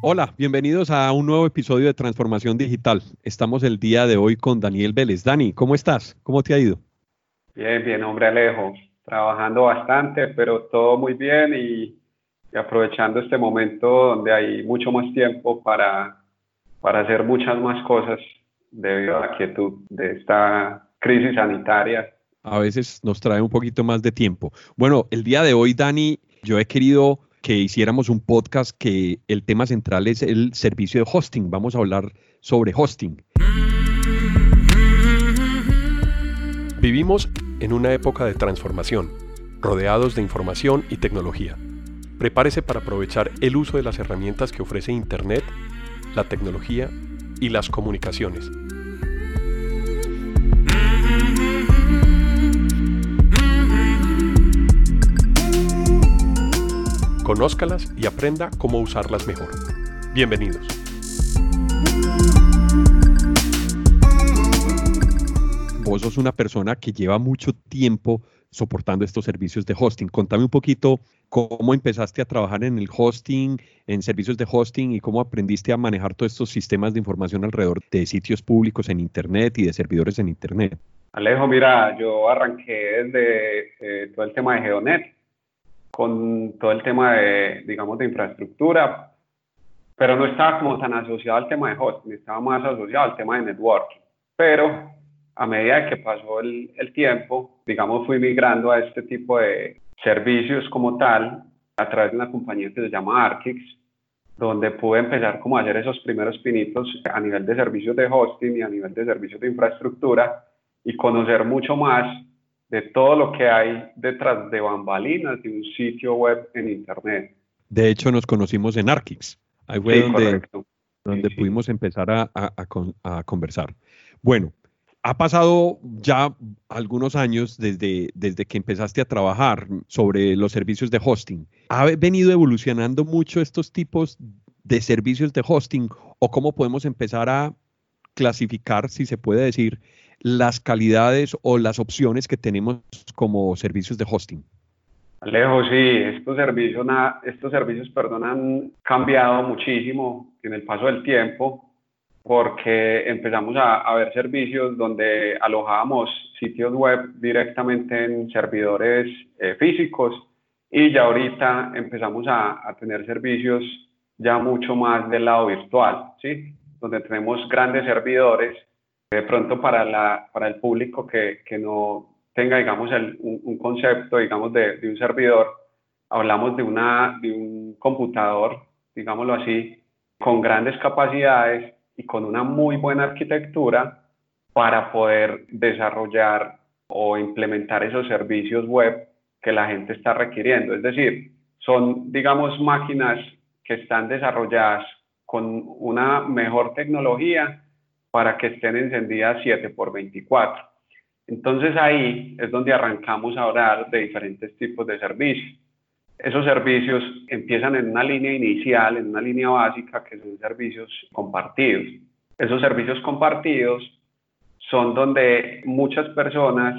Hola, bienvenidos a un nuevo episodio de Transformación Digital. Estamos el día de hoy con Daniel Vélez. Dani, ¿cómo estás? ¿Cómo te ha ido? Bien, bien, hombre Alejo. Trabajando bastante, pero todo muy bien y, aprovechando este momento donde hay mucho más tiempo para, para hacer muchas más cosas debido a la quietud de esta crisis sanitaria. A veces nos trae un poquito más de tiempo. Bueno, el día de hoy, Dani, yo he querido que hiciéramos un podcast que el tema central es el servicio de hosting. Vamos a hablar sobre hosting. Vivimos en una época de transformación, rodeados de información y tecnología. Prepárese para aprovechar el uso de las herramientas que ofrece Internet, la tecnología y las comunicaciones Conózcalas y aprenda cómo usarlas mejor. Bienvenidos. Vos sos una persona que lleva mucho tiempo soportando estos servicios de hosting. Contame un poquito cómo empezaste a trabajar en el hosting, en servicios de hosting y cómo aprendiste a manejar todos estos sistemas de información alrededor de sitios públicos en Internet y de servidores en Internet. Alejo, mira, yo arranqué desde eh, todo el tema de GeoNet con todo el tema de, digamos, de infraestructura, pero no estaba como tan asociado al tema de hosting, estaba más asociado al tema de networking. Pero a medida que pasó el, el tiempo, digamos, fui migrando a este tipo de servicios como tal a través de una compañía que se llama Arkix, donde pude empezar como a hacer esos primeros pinitos a nivel de servicios de hosting y a nivel de servicios de infraestructura y conocer mucho más de todo lo que hay detrás de bambalinas de un sitio web en Internet. De hecho, nos conocimos en Arkix. Ahí fue donde, donde pudimos empezar a, a, conversar. Bueno, ha pasado ya algunos años desde, desde que empezaste a trabajar sobre los servicios de hosting. ¿Ha venido evolucionando mucho estos tipos de servicios de hosting o cómo podemos empezar a clasificar, si se puede decir, las calidades o las opciones que tenemos como servicios de hosting? Alejo, sí, estos servicios, estos servicios perdón, han cambiado muchísimo en el paso del tiempo porque empezamos a, ver servicios donde alojábamos sitios web directamente en servidores eh, físicos y ya ahorita empezamos a, a, tener servicios ya mucho más del lado virtual, ¿sí? donde tenemos grandes servidores de pronto para, el público que, no tenga, digamos, un, concepto, digamos, de, un servidor, hablamos de un computador, digámoslo así, con grandes capacidades y con una muy buena arquitectura para poder desarrollar o implementar esos servicios web que la gente está requiriendo. Es decir, son, digamos, máquinas que están desarrolladas con una mejor tecnología para que estén encendidas 7 por 24. Entonces ahí es donde arrancamos a hablar de diferentes tipos de servicios. Esos servicios empiezan en una línea inicial, en una línea básica, que son servicios compartidos. Esos servicios compartidos son donde muchas personas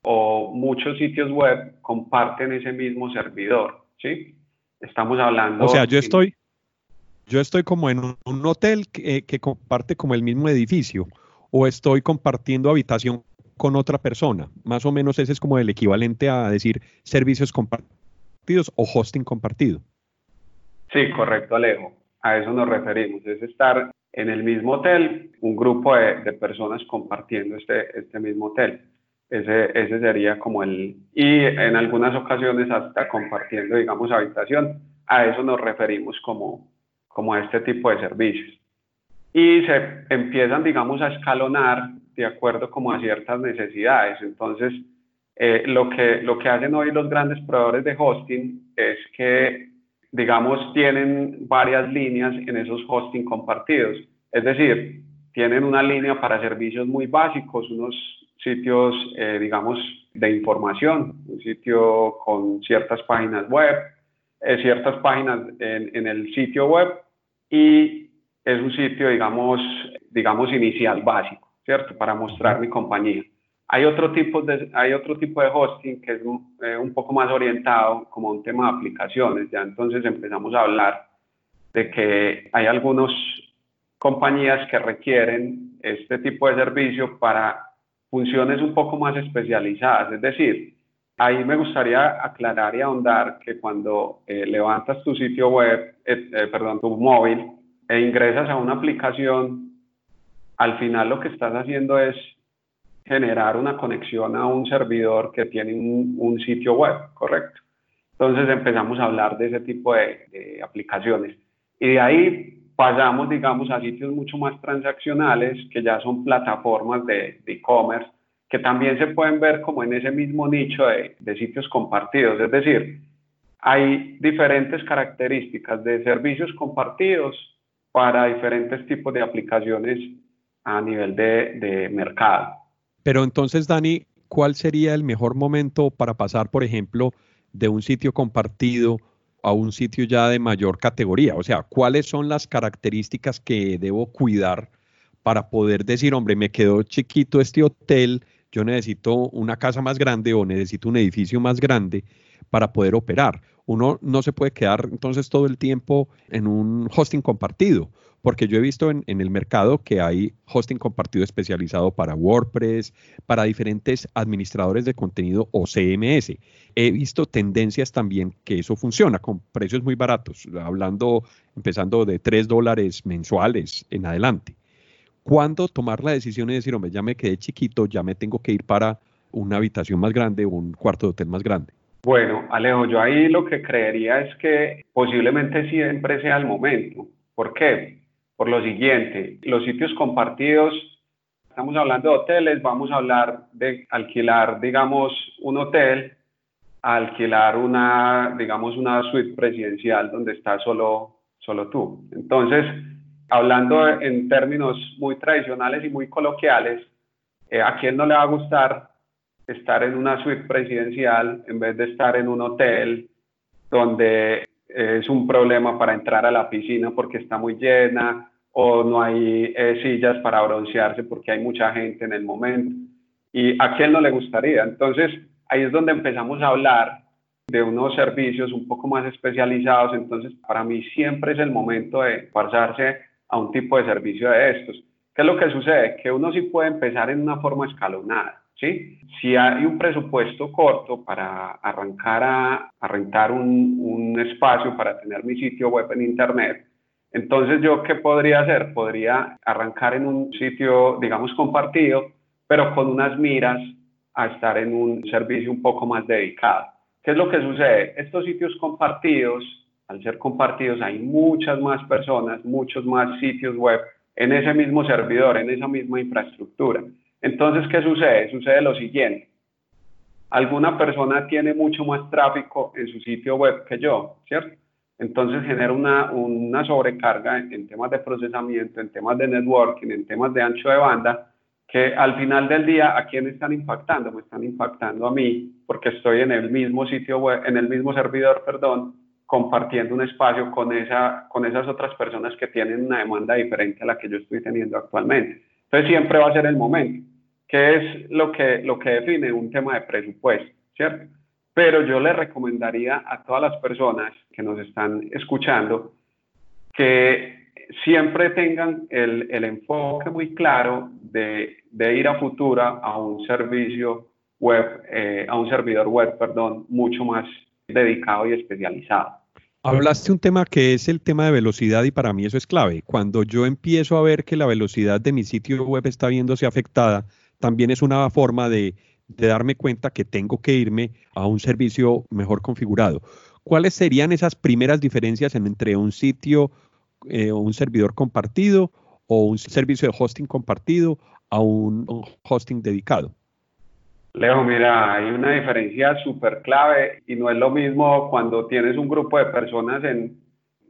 o muchos sitios web comparten ese mismo servidor, ¿sí? Estamos hablando... O sea, yo estoy, yo estoy como en un, hotel que, comparte como el mismo edificio o estoy compartiendo habitación con otra persona. Más o menos ese es como el equivalente a decir servicios compartidos o hosting compartido. Sí, correcto, Alejo. A eso nos referimos. Es estar en el mismo hotel, un grupo de, personas compartiendo este, este mismo hotel. Ese, ese sería como el... Y en algunas ocasiones hasta compartiendo, digamos, habitación. A eso nos referimos como, como este tipo de servicios. Y se empiezan, digamos, a escalonar de acuerdo como a ciertas necesidades. Entonces, eh, lo, que, lo que hacen hoy los grandes proveedores de hosting es que, digamos, tienen varias líneas en esos hosting compartidos. Es decir, tienen una línea para servicios muy básicos, unos sitios, eh, digamos, de información, un sitio con ciertas páginas web, eh, ciertas páginas en, en, el sitio web y es un sitio, digamos, digamos, inicial básico, ¿cierto? Para mostrar mi compañía. Hay otro tipo de, hay otro tipo de hosting que es eh, un poco más orientado como un tema de aplicaciones. Ya entonces empezamos a hablar de que hay algunas compañías que requieren este tipo de servicio para funciones un poco más especializadas. Es decir, ahí me gustaría aclarar y ahondar que cuando eh, levantas tu sitio web, eh, eh, perdón, tu móvil e ingresas a una aplicación, al final lo que estás haciendo es generar una conexión a un servidor que tiene un, sitio web, ¿correcto? Entonces empezamos a hablar de ese tipo de, aplicaciones. Y de ahí pasamos, digamos, a sitios mucho más transaccionales, que ya son plataformas de e-commerce, que también se pueden ver como en ese mismo nicho de, de sitios compartidos. Es decir, hay diferentes características de servicios compartidos para diferentes tipos de aplicaciones a nivel de, de mercado. Pero entonces, Dani, ¿cuál sería el mejor momento para pasar, por ejemplo, de un sitio compartido a un sitio ya de mayor categoría? O sea, ¿cuáles son las características que debo cuidar para poder decir, hombre, me quedó chiquito este hotel, yo necesito una casa más grande o necesito un edificio más grande para poder operar? Uno no se puede quedar entonces todo el tiempo en un hosting compartido porque yo he visto en, el mercado que hay hosting compartido especializado para WordPress, para diferentes administradores de contenido o CMS. He visto tendencias también que eso funciona con precios muy baratos, hablando, empezando de 3 dólares mensuales en adelante. ¿Cuándo tomar la decisión y decir, hombre, ya me quedé chiquito, ya me tengo que ir para una habitación más grande o un cuarto de hotel más grande? Bueno, Alejo, yo ahí lo que creería es que posiblemente siempre sea el momento. ¿Por qué? por lo siguiente, los sitios compartidos, estamos hablando de hoteles, vamos a hablar de alquilar, digamos, un hotel, alquilar una, digamos, una suite presidencial donde está solo, solo tú. Entonces, hablando en términos muy tradicionales y muy coloquiales, eh, ¿a quién no le va a gustar estar en una suite presidencial en vez de estar en un hotel donde es un problema para entrar a la piscina porque está muy llena, o no hay eh, sillas para broncearse porque hay mucha gente en el momento. ¿Y a quién no le gustaría? Entonces, ahí es donde empezamos a hablar de unos servicios un poco más especializados. Entonces, para mí siempre es el momento de pasarse a un tipo de servicio de estos. ¿Qué es lo que sucede? Que uno sí puede empezar en una forma escalonada. ¿sí? Si hay un presupuesto corto para arrancar a, a rentar un, un espacio para tener mi sitio web en Internet, entonces, ¿yo qué podría hacer? Podría arrancar en un sitio, digamos, compartido, pero con unas miras a estar en un servicio un poco más dedicado. ¿Qué es lo que sucede? Estos sitios compartidos, al ser compartidos, hay muchas más personas, muchos más sitios web en ese mismo servidor, en esa misma infraestructura. Entonces, ¿qué sucede? Sucede lo siguiente. Alguna persona tiene mucho más tráfico en su sitio web que yo, ¿cierto? Entonces genera una, una sobrecarga en, temas de procesamiento, en temas de networking, en temas de ancho de banda, que al final del día, ¿a quién están impactando? Me están impactando a mí, porque estoy en el mismo sitio web, en el mismo servidor, perdón, compartiendo un espacio con, esa, con esas otras personas que tienen una demanda diferente a la que yo estoy teniendo actualmente. Entonces siempre va a ser el momento, que es lo que, lo que define un tema de presupuesto, ¿cierto? pero yo le recomendaría a todas las personas que nos están escuchando que siempre tengan el, el enfoque muy claro de, de, ir a Futura a un servicio web, eh, a un servidor web, perdón, mucho más dedicado y especializado. Hablaste un tema que es el tema de velocidad y para mí eso es clave. Cuando yo empiezo a ver que la velocidad de mi sitio web está viéndose afectada, también es una forma de darme cuenta que tengo que irme a un servicio mejor configurado. ¿Cuáles serían esas primeras diferencias entre un sitio eh, un servidor compartido o un servicio de hosting compartido a un, hosting dedicado? Leo, mira, hay una diferencia súper clave y no es lo mismo cuando tienes un grupo de personas en,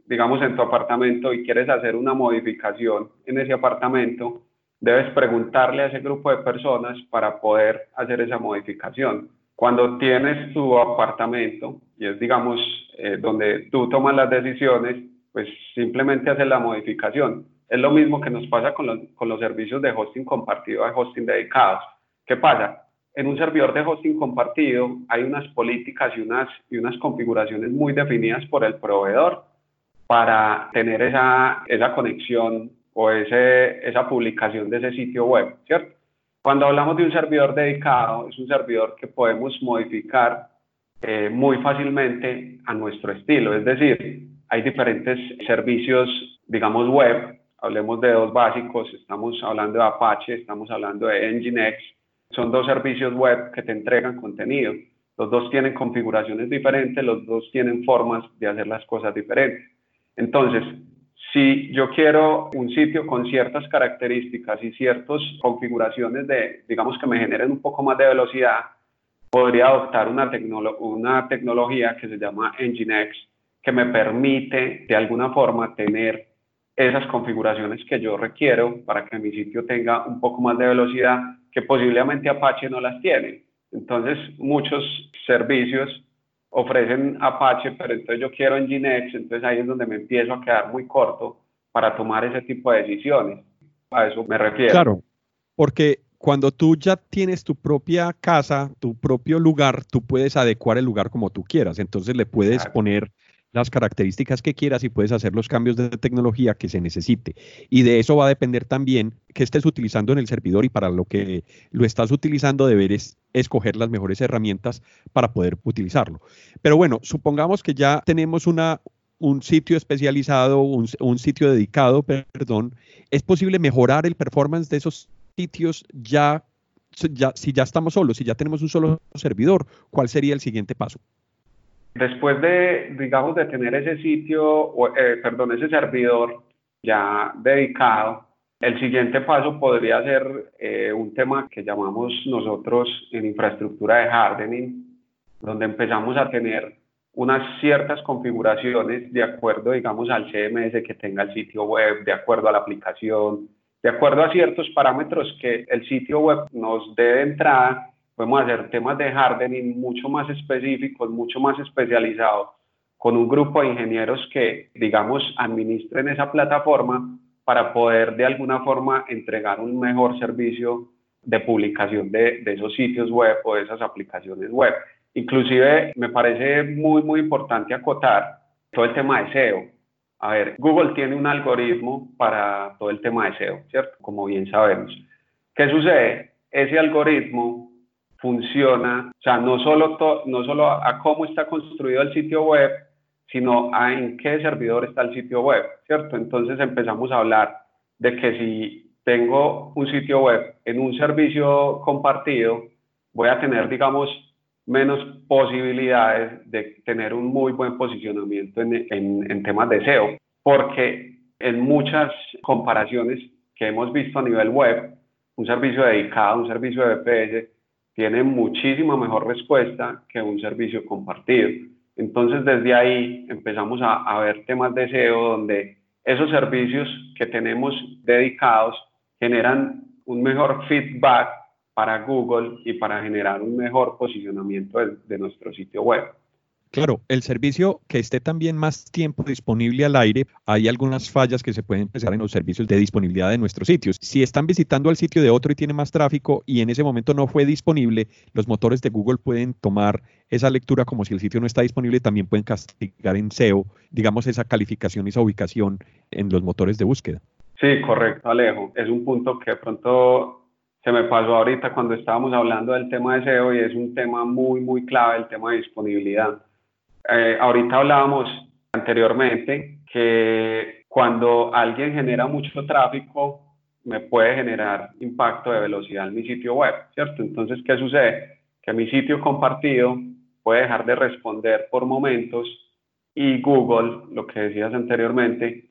digamos, en tu apartamento y quieres hacer una modificación en ese apartamento debes preguntarle a ese grupo de personas para poder hacer esa modificación. Cuando tienes tu apartamento y es, digamos, eh, donde tú tomas las decisiones, pues simplemente haces la modificación. Es lo mismo que nos pasa con los, con los servicios de hosting compartido, de hosting dedicados. ¿Qué pasa? En un servidor de hosting compartido hay unas políticas y unas, y unas configuraciones muy definidas por el proveedor para tener esa, esa conexión o ese, esa publicación de ese sitio web, ¿cierto? Cuando hablamos de un servidor dedicado, es un servidor que podemos modificar eh, muy fácilmente a nuestro estilo. Es decir, hay diferentes servicios, digamos, web. Hablemos de dos básicos. Estamos hablando de Apache, estamos hablando de Nginx. Son dos servicios web que te entregan contenido. Los dos tienen configuraciones diferentes, los dos tienen formas de hacer las cosas diferentes. Entonces, si yo quiero un sitio con ciertas características y ciertas configuraciones de, digamos, que me generen un poco más de velocidad, podría adoptar una, una tecnología que se llama Nginx, que me permite de alguna forma tener esas configuraciones que yo requiero para que mi sitio tenga un poco más de velocidad que posiblemente Apache no las tiene. Entonces, muchos servicios ofrecen Apache, pero entonces yo quiero Nginx, entonces ahí es donde me empiezo a quedar muy corto para tomar ese tipo de decisiones. A eso me refiero. Claro, porque cuando tú ya tienes tu propia casa, tu propio lugar, tú puedes adecuar el lugar como tú quieras. Entonces le puedes poner las características que quieras y puedes hacer los cambios de tecnología que se necesite. Y de eso va a depender también que estés utilizando en el servidor y para lo que lo estás utilizando deberes escoger las mejores herramientas para poder utilizarlo. Pero bueno, supongamos que ya tenemos una, un sitio especializado, un, un sitio dedicado, perdón, ¿es posible mejorar el performance de esos sitios ya, ya, si ya estamos solos, si ya tenemos un solo servidor? ¿Cuál sería el siguiente paso? Después de, digamos, de tener ese sitio, eh, perdón, ese servidor ya dedicado, el siguiente paso podría ser eh, un tema que llamamos nosotros en infraestructura de hardening, donde empezamos a tener unas ciertas configuraciones de acuerdo, digamos, al CMS que tenga el sitio web, de acuerdo a la aplicación, de acuerdo a ciertos parámetros que el sitio web nos dé de entrada podemos hacer temas de hardening mucho más específicos, mucho más especializados, con un grupo de ingenieros que, digamos, administren esa plataforma para poder de alguna forma entregar un mejor servicio de publicación de, de esos sitios web o de esas aplicaciones web. Inclusive me parece muy, muy importante acotar todo el tema de SEO. A ver, Google tiene un algoritmo para todo el tema de SEO, ¿cierto? Como bien sabemos. ¿Qué sucede? Ese algoritmo funciona, o sea, no solo, no solo a, cómo está construido el sitio web, sino a en qué servidor está el sitio web, ¿cierto? Entonces empezamos a hablar de que si tengo un sitio web en un servicio compartido, voy a tener, digamos, menos posibilidades de tener un muy buen posicionamiento en, en, en temas de SEO, porque en muchas comparaciones que hemos visto a nivel web, un servicio dedicado, un servicio de VPS, tiene muchísima mejor respuesta que un servicio compartido. Entonces, desde ahí empezamos a, ver temas de SEO donde esos servicios que tenemos dedicados generan un mejor feedback para Google y para generar un mejor posicionamiento de nuestro sitio web. Claro, el servicio que esté también más tiempo disponible al aire, hay algunas fallas que se pueden empezar en los servicios de disponibilidad de nuestros sitios. Si están visitando al sitio de otro y tiene más tráfico y en ese momento no fue disponible, los motores de Google pueden tomar esa lectura como si el sitio no está disponible, también pueden castigar en SEO, digamos, esa calificación y esa ubicación en los motores de búsqueda. Sí, correcto, Alejo. Es un punto que pronto se me pasó ahorita cuando estábamos hablando del tema de SEO y es un tema muy, muy clave, el tema de disponibilidad eh, ahorita hablábamos anteriormente que cuando alguien genera mucho tráfico, me puede generar impacto de velocidad en mi sitio web, ¿cierto? Entonces, ¿qué sucede? Que mi sitio compartido puede dejar de responder por momentos y Google, lo que decías anteriormente,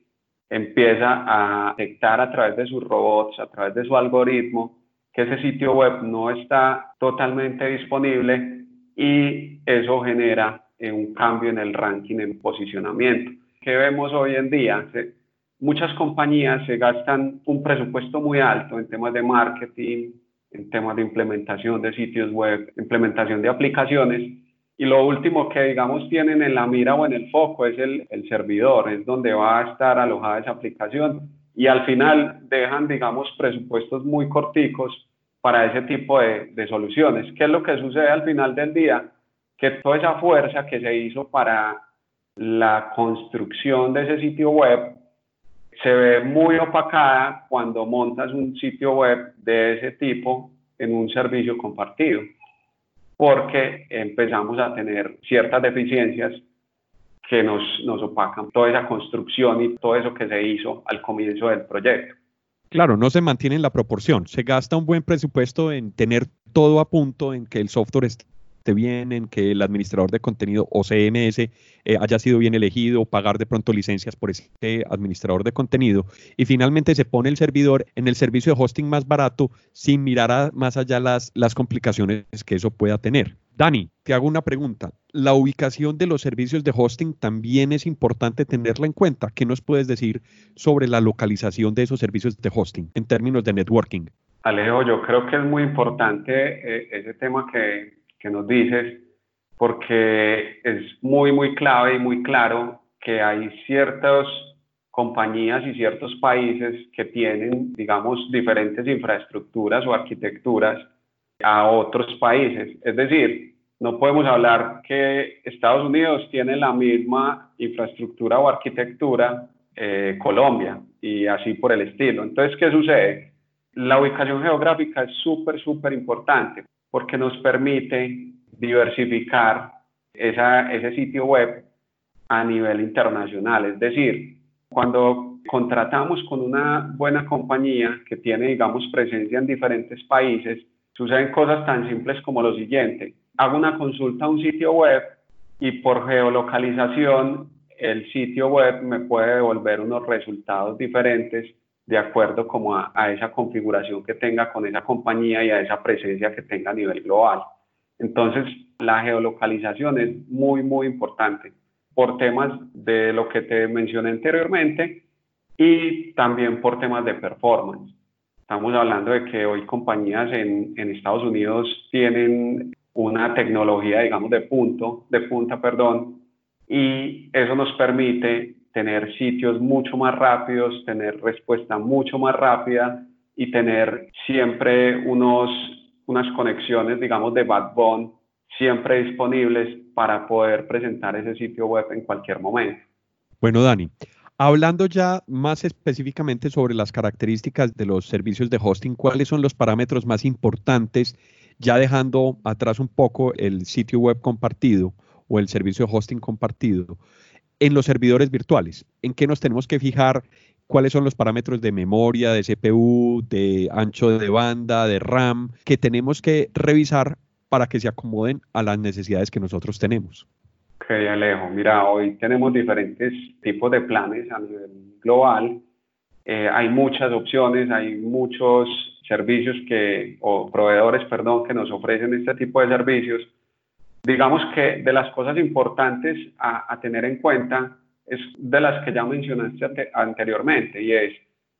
empieza a detectar a través de sus robots, a través de su algoritmo, que ese sitio web no está totalmente disponible y eso genera un cambio en el ranking, en posicionamiento. ¿Qué vemos hoy en día? muchas compañías se gastan un presupuesto muy alto en temas de marketing, en temas de implementación de sitios web, implementación de aplicaciones, y lo último que, digamos, tienen en la mira o en el foco es el, el servidor, es donde va a estar alojada esa aplicación, y al final dejan, digamos, presupuestos muy corticos para ese tipo de, de soluciones. ¿Qué es lo que sucede al final del día? Que toda esa fuerza que se hizo para la construcción de ese sitio web se ve muy opacada cuando montas un sitio web de ese tipo en un servicio compartido, porque empezamos a tener ciertas deficiencias que nos, nos opacan toda esa construcción y todo eso que se hizo al comienzo del proyecto. Claro, no se mantiene en la proporción. Se gasta un buen presupuesto en tener todo a punto, en que el software esté bien, en que el administrador de contenido o CMS eh, haya sido bien elegido, pagar de pronto licencias por ese administrador de contenido y finalmente se pone el servidor en el servicio de hosting más barato sin mirar más allá las, las complicaciones que eso pueda tener. Dani, te hago una pregunta. La ubicación de los servicios de hosting también es importante tenerla en cuenta. ¿Qué nos puedes decir sobre la localización de esos servicios de hosting en términos de networking? Alejo, yo creo que es muy importante eh, ese tema que, que nos dices, porque es muy, muy clave y muy claro que hay ciertas compañías y ciertos países que tienen, digamos, diferentes infraestructuras o arquitecturas a otros países. Es decir, no podemos hablar que Estados Unidos tiene la misma infraestructura o arquitectura eh, Colombia y así por el estilo. Entonces, ¿qué sucede? La ubicación geográfica es súper, súper importante porque nos permite diversificar esa, ese sitio web a nivel internacional. Es decir, cuando contratamos con una buena compañía que tiene, digamos, presencia en diferentes países, suceden cosas tan simples como lo siguiente. Hago una consulta a un sitio web y por geolocalización el sitio web me puede devolver unos resultados diferentes de acuerdo como a, esa configuración que tenga con esa compañía y a esa presencia que tenga a nivel global. Entonces, la geolocalización es muy, muy importante por temas de lo que te mencioné anteriormente y también por temas de performance. Estamos hablando de que hoy compañías en, en Estados Unidos tienen una tecnología, digamos, de punto, de punta, perdón, y eso nos permite tener sitios mucho más rápidos, tener respuesta mucho más rápida y tener siempre unos, unas conexiones, digamos, de backbone siempre disponibles para poder presentar ese sitio web en cualquier momento. Bueno, Dani, hablando ya más específicamente sobre las características de los servicios de hosting, ¿cuáles son los parámetros más importantes, ya dejando atrás un poco el sitio web compartido o el servicio de hosting compartido? En los servidores virtuales, ¿en qué nos tenemos que fijar? ¿Cuáles son los parámetros de memoria, de CPU, de ancho de banda, de RAM, que tenemos que revisar para que se acomoden a las necesidades que nosotros tenemos? Ok, Alejo. Mira, hoy tenemos diferentes tipos de planes a nivel global. Eh, hay muchas opciones, hay muchos servicios que, o proveedores, perdón, que nos ofrecen este tipo de servicios Digamos que de las cosas importantes a, tener en cuenta es de las que ya mencionaste anteriormente y es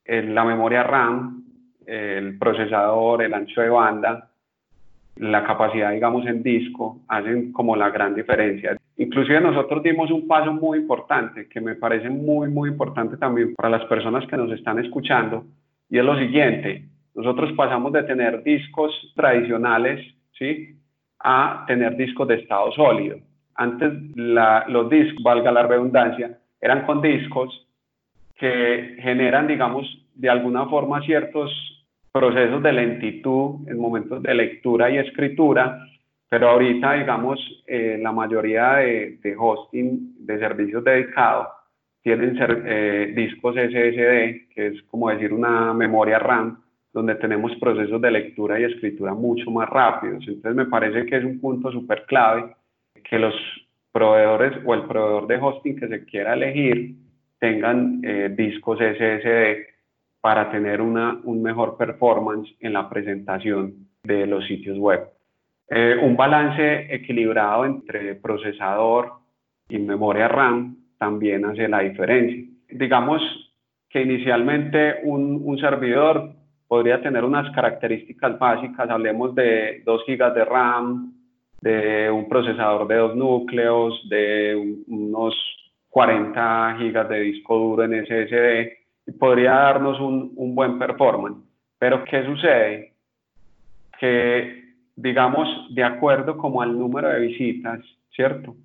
la memoria RAM, el procesador, el ancho de banda, la capacidad, digamos, en disco, hacen como la gran diferencia. Inclusive nosotros dimos un paso muy importante que me parece muy, muy importante también para las personas que nos están escuchando y es lo siguiente, nosotros pasamos de tener discos tradicionales, ¿sí? A tener discos de estado sólido. Antes los discos, valga la redundancia, eran con discos que generan, digamos, de alguna forma ciertos procesos de lentitud en momentos de lectura y escritura, pero ahorita, digamos, eh, la mayoría de, hosting de servicios dedicados tienen eh, discos SSD, que es como decir una memoria RAM, donde tenemos procesos de lectura y escritura mucho más rápidos. Entonces me parece que es un punto súper clave que los proveedores o el proveedor de hosting que se quiera elegir tengan eh, discos SSD para tener una, un mejor performance en la presentación de los sitios web. Eh, un balance equilibrado entre procesador y memoria RAM también hace la diferencia. Digamos que inicialmente un, un servidor podría tener unas características básicas, hablemos de 2 GB de RAM, de un procesador de dos núcleos, de unos 40 GB de disco duro en SSD, y podría darnos un, un buen performance. Pero ¿qué sucede? Que, digamos, de acuerdo como al número de visitas, ¿cierto?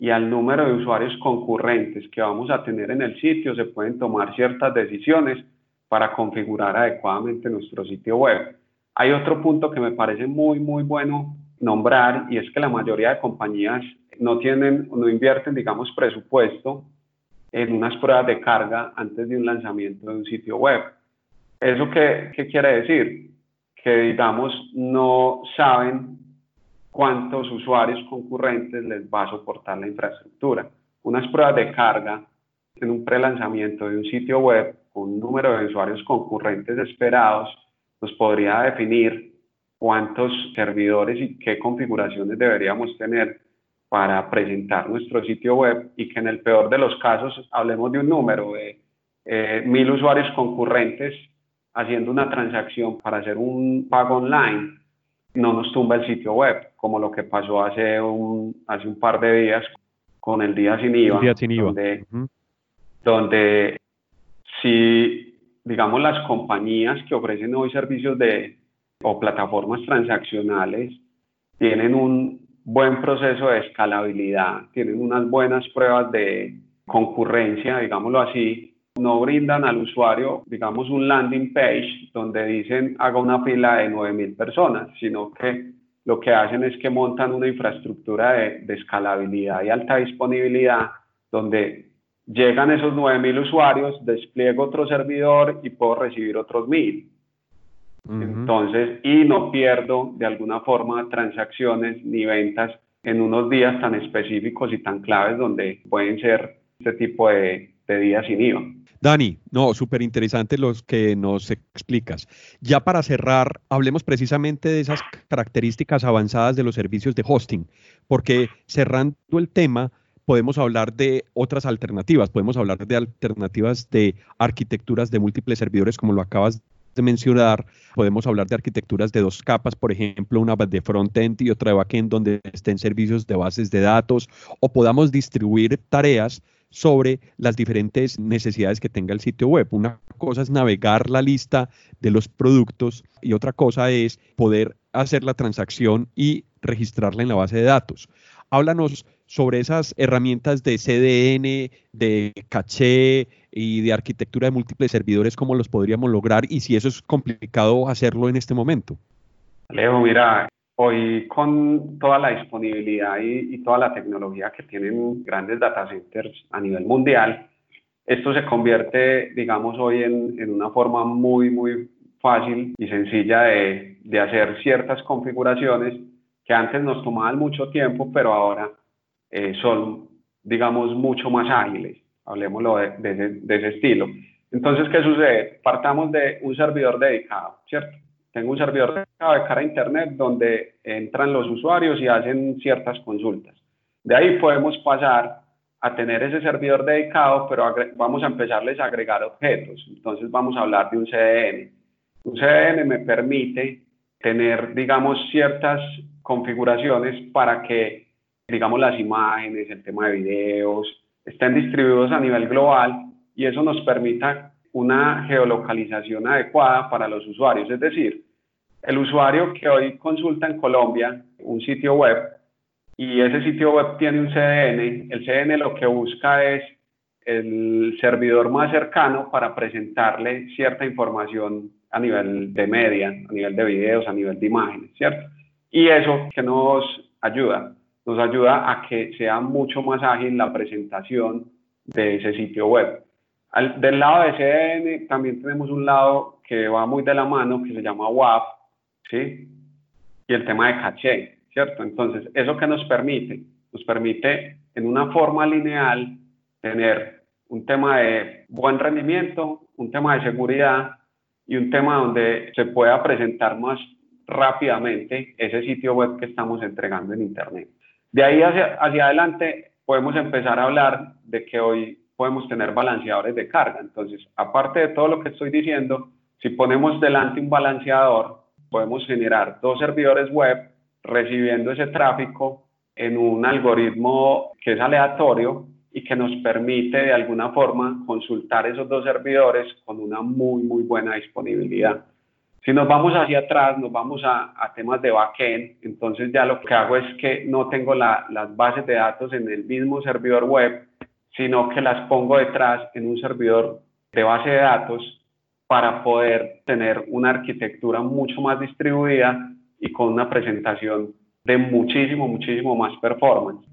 y al número de usuarios concurrentes que vamos a tener en el sitio, se pueden tomar ciertas decisiones para configurar adecuadamente nuestro sitio web. Hay otro punto que me parece muy, muy bueno nombrar y es que la mayoría de compañías no tienen, no invierten, digamos, presupuesto en unas pruebas de carga antes de un lanzamiento de un sitio web. ¿Eso qué, quiere decir? Que, digamos, no saben cuántos usuarios concurrentes les va a soportar la infraestructura. Unas pruebas de carga en un pre-lanzamiento de un sitio web un número de usuarios concurrentes esperados nos podría definir cuántos servidores y qué configuraciones deberíamos tener para presentar nuestro sitio web y que en el peor de los casos hablemos de un número de eh, mil usuarios concurrentes haciendo una transacción para hacer un pago online no nos tumba el sitio web, como lo que pasó hace un, hace un par de días con el día sin IVA, día sin IVA. Donde, donde si, digamos, las compañías que ofrecen hoy servicios de, o plataformas transaccionales tienen un buen proceso de escalabilidad, tienen unas buenas pruebas de concurrencia, digámoslo así, no brindan al usuario, digamos, un landing page donde dicen haga una fila de 9.000 personas, sino que lo que hacen es que montan una infraestructura de, escalabilidad y alta disponibilidad donde llegan esos 9.000 usuarios, despliego otro servidor y puedo recibir otros 1.000. Entonces, y no pierdo de alguna forma transacciones ni ventas en unos días tan específicos y tan claves donde pueden ser este tipo de, de días sin IVA. Dani, no, súper interesante los que nos explicas. Ya para cerrar, hablemos precisamente de esas características avanzadas de los servicios de hosting, porque cerrando el tema, podemos hablar de otras alternativas, podemos hablar de alternativas de arquitecturas de múltiples servidores, como lo acabas de mencionar, podemos hablar de arquitecturas de dos capas, por ejemplo, una de frontend y otra de backend donde estén servicios de bases de datos, o podamos distribuir tareas sobre las diferentes necesidades que tenga el sitio web. Una cosa es navegar la lista de los productos y otra cosa es poder hacer la transacción y registrarla en la base de datos. Háblanos sobre esas herramientas de CDN, de caché y de arquitectura de múltiples servidores, cómo los podríamos lograr y si eso es complicado hacerlo en este momento. Leo, mira, Hoy con toda la disponibilidad y, toda la tecnología que tienen grandes data centers a nivel mundial, esto se convierte, digamos, hoy en, una forma muy, muy fácil y sencilla de, hacer ciertas configuraciones que antes nos tomaban mucho tiempo, pero ahora eh, son, digamos, mucho más ágiles. Hablemoslo de, de ese estilo. Entonces, ¿qué sucede? Partamos de un servidor dedicado, ¿cierto? Tengo un servidor de cara a Internet donde entran los usuarios y hacen ciertas consultas. De ahí podemos pasar a tener ese servidor dedicado, pero vamos a empezarles a agregar objetos. Entonces vamos a hablar de un CDN. Un CDN me permite tener, digamos, ciertas configuraciones para que, digamos, las imágenes, el tema de videos, estén distribuidos a nivel global y eso nos permita una geolocalización adecuada para los usuarios. Es decir, el usuario que hoy consulta en Colombia un sitio web y ese sitio web tiene un CDN, el CDN lo que busca es el servidor más cercano para presentarle cierta información a nivel de media, a nivel de videos, a nivel de imágenes, ¿cierto? Y eso que nos ayuda, nos ayuda a que sea mucho más ágil la presentación de ese sitio web del lado de CDN también tenemos un lado que va muy de la mano, que se llama WAF, ¿sí? Y el tema de caché, ¿cierto? Entonces, ¿eso que nos permite? Nos permite en una forma lineal tener un tema de buen rendimiento, un tema de seguridad y un tema donde se pueda presentar más rápidamente ese sitio web que estamos entregando en Internet. De ahí hacia, adelante podemos empezar a hablar de que hoy podemos tener balanceadores de carga. Entonces, aparte de todo lo que estoy diciendo, si ponemos delante un balanceador, podemos generar dos servidores web recibiendo ese tráfico en un algoritmo que es aleatorio y que nos permite de alguna forma consultar esos dos servidores con una muy, muy buena disponibilidad. Si nos vamos hacia atrás, nos vamos a, a temas de backend, entonces ya lo que hago es que no tengo la, las bases de datos en el mismo servidor web, sino que las pongo detrás en un servidor de base de datos para poder tener una arquitectura mucho más distribuida y con una presentación de muchísimo, muchísimo más performance.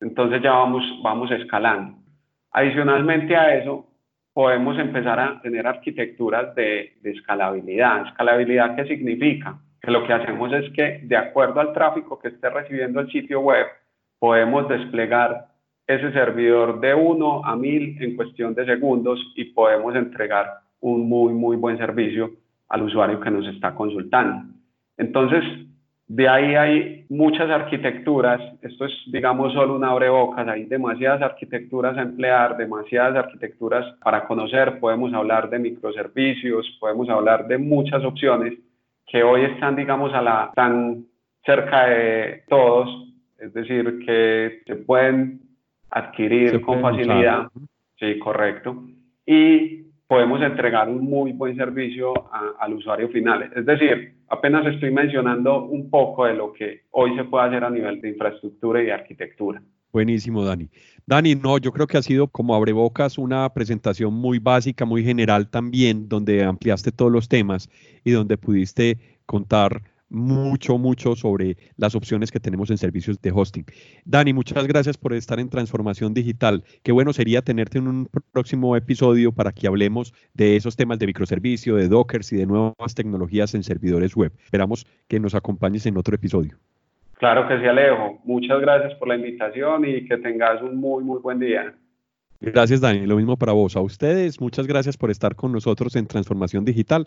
Entonces ya vamos, vamos escalando. Adicionalmente a eso, podemos empezar a tener arquitecturas de, de escalabilidad. ¿Escalabilidad qué significa? Que lo que hacemos es que de acuerdo al tráfico que esté recibiendo el sitio web, podemos desplegar ese servidor de 1 a 1000 en cuestión de segundos y podemos entregar un muy, muy buen servicio al usuario que nos está consultando. Entonces, de ahí hay muchas arquitecturas, esto es, digamos, solo una abrebocas, hay demasiadas arquitecturas a emplear, demasiadas arquitecturas para conocer, podemos hablar de microservicios, podemos hablar de muchas opciones que hoy están, digamos, a la, tan cerca de todos, es decir, que se pueden adquirir con facilidad. Sí, correcto. Y podemos entregar un muy buen servicio al usuario final. Es decir, apenas estoy mencionando un poco de lo que hoy se puede hacer a nivel de infraestructura y de arquitectura. Buenísimo, Dani. Dani, no, yo creo que ha sido como abrebocas una presentación muy básica, muy general también, donde ampliaste todos los temas y donde pudiste contar mucho, mucho sobre las opciones que tenemos en servicios de hosting. Dani, muchas gracias por estar en Transformación Digital. Qué bueno sería tenerte en un próximo episodio para que hablemos de esos temas de microservicio, de Dockers y de nuevas tecnologías en servidores web. Esperamos que nos acompañes en otro episodio. Claro que sí, Alejo. Muchas gracias por la invitación y que tengas un muy, muy buen día. Gracias, Dani. Lo mismo para vos. A ustedes, muchas gracias por estar con nosotros en Transformación Digital.